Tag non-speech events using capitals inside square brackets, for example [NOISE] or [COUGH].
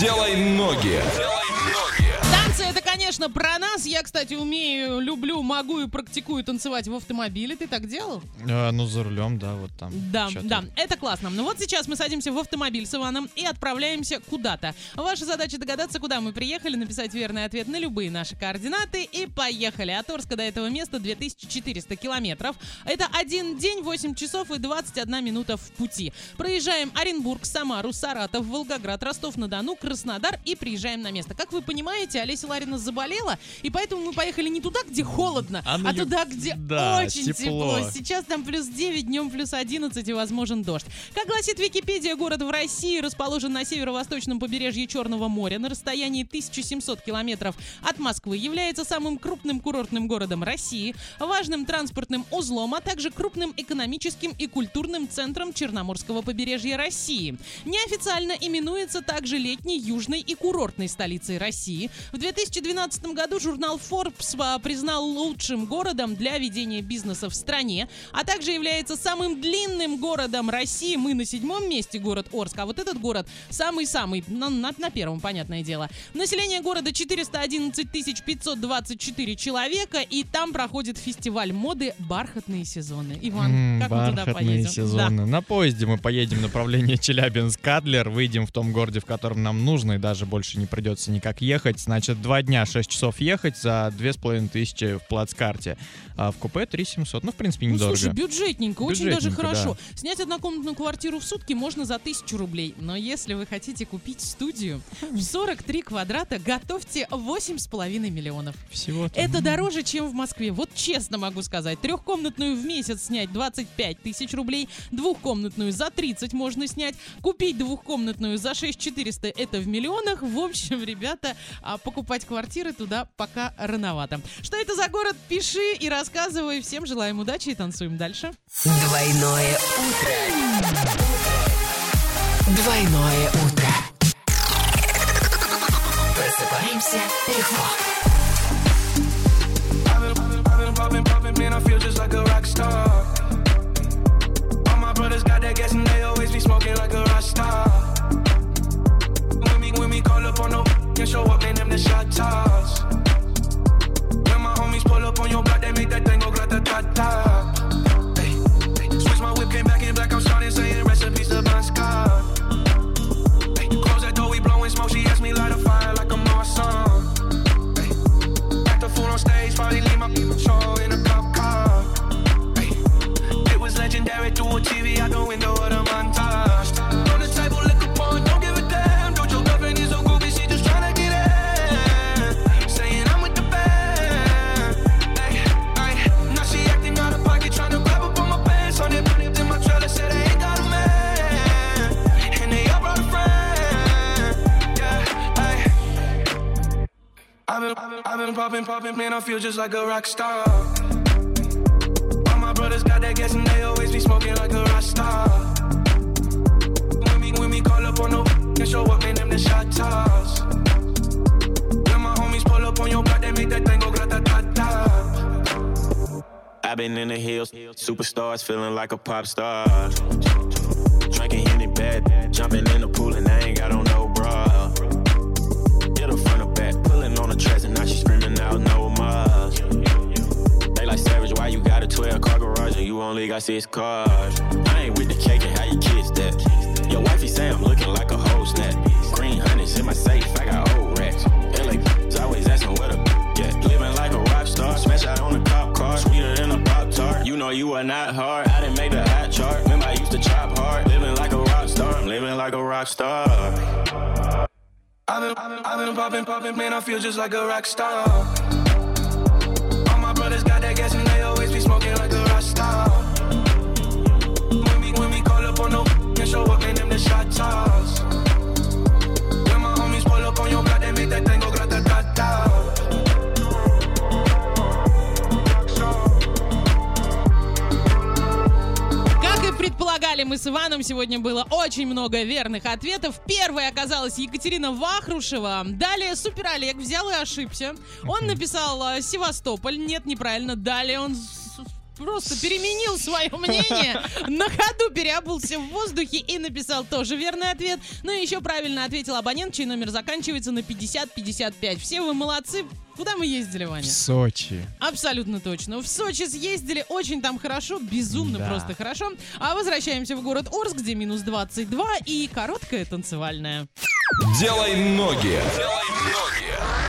Делай ноги. Это, конечно, про нас. Я, кстати, умею, люблю, могу и практикую танцевать в автомобиле. Ты так делал? А, ну, за рулем, да, вот там. Да, да, это классно. Ну вот сейчас мы садимся в автомобиль с Иваном и отправляемся куда-то. Ваша задача догадаться, куда мы приехали, написать верный ответ на любые наши координаты и поехали. От Орска до этого места 2400 километров. Это один день, 8 часов и 21 минута в пути. Проезжаем Оренбург, Самару, Саратов, Волгоград, Ростов-на-Дону, Краснодар и приезжаем на место. Как вы понимаете, Олеся Ларина заболела, и поэтому мы поехали не туда, где холодно, А на а туда, где да, очень тепло. тепло. Сейчас там плюс 9, днем плюс 11 и возможен дождь. Как гласит Википедия, город в России расположен на северо-восточном побережье Черного моря на расстоянии 1700 километров от Москвы, является самым крупным курортным городом России, важным транспортным узлом, а также крупным экономическим и культурным центром Черноморского побережья России. Неофициально именуется также летней, южной и курортной столицей России. В 2012 году журнал Forbes признал лучшим городом для ведения бизнеса в стране, а также является самым длинным городом России. Мы на седьмом месте, город Орск, а вот этот город самый-самый, на, на- на первом, понятное дело. Население города 411 524 человека, и там проходит фестиваль моды «Бархатные сезоны». Иван, М, как мы туда поедем? сезоны. На поезде мы поедем в направлении [LAUGHS] Челябинск-Адлер, выйдем в том городе, в котором нам нужно, и даже больше не придется никак ехать. Значит, два дня, 6 часов ехать за две с половиной тысячи в плацкарте. А в купе 3 700. Ну, в принципе, Ну, недорого. слушай, бюджетненько, очень даже Бюджетненько, хорошо. Снять однокомнатную квартиру в сутки можно за тысячу рублей. Но если вы хотите купить студию в 43 квадрата, готовьте 8,5 миллионов. Всего Это дороже, чем в Москве. Вот честно могу сказать. Трехкомнатную в месяц снять 25 тысяч рублей, двухкомнатную за 30 можно снять, купить двухкомнатную за 6 400 это в миллионах. В общем, ребята, а покупать квартиры туда пока рановато. Что это за город? Пиши и рассказывай. Всем желаем удачи и танцуем дальше. Двойное утро. Двойное утро. Просыпаемся легко. I've popping, popping, man, I feel just like a rock star. All my brothers got that gas and they always be smoking like a rock star. When we, when we call up on no and show up, man, them the shot toss. When my homies pull up on your block, they make that thing go grata-ta-ta. I've been in the hills, superstars feeling like a pop star. Drinking Henny bad, jumping in the pool and I ain't got on no bra. Only got six cars? I ain't with the cake and how you kiss that. Your wifey say I'm looking like a whole snap. Green hundreds in my safe, I got old racks. LA always asking where the yeah. Living like a rock star, smash out on a cop car, sweeter than a pop tart. You know you are not hard. I didn't make the hot chart. Remember I used to chop hard. Living like a rock star, I'm living like a rock star. I've been, I've been, I've been popping, popping, man, I feel just like a rock star. All my brothers got that gas and they always be smoking like a rock star. Как и предполагали мы с Иваном, сегодня было очень много верных ответов. Первой оказалась Екатерина Вахрушева. Далее Супер Олег взял и ошибся. Он написал Севастополь. Нет, неправильно. Далее он просто переменил свое [LAUGHS] мнение, на ходу переобулся в воздухе и написал тоже верный ответ. Ну и еще правильно ответил абонент, чей номер заканчивается на 5055. Все вы молодцы. Куда мы ездили, В Ваня? Сочи. Абсолютно точно. В Сочи съездили очень там хорошо, безумно Да. просто хорошо. А возвращаемся в город Орск, где минус 22 и короткая танцевальная. Делай ноги. Делай ноги.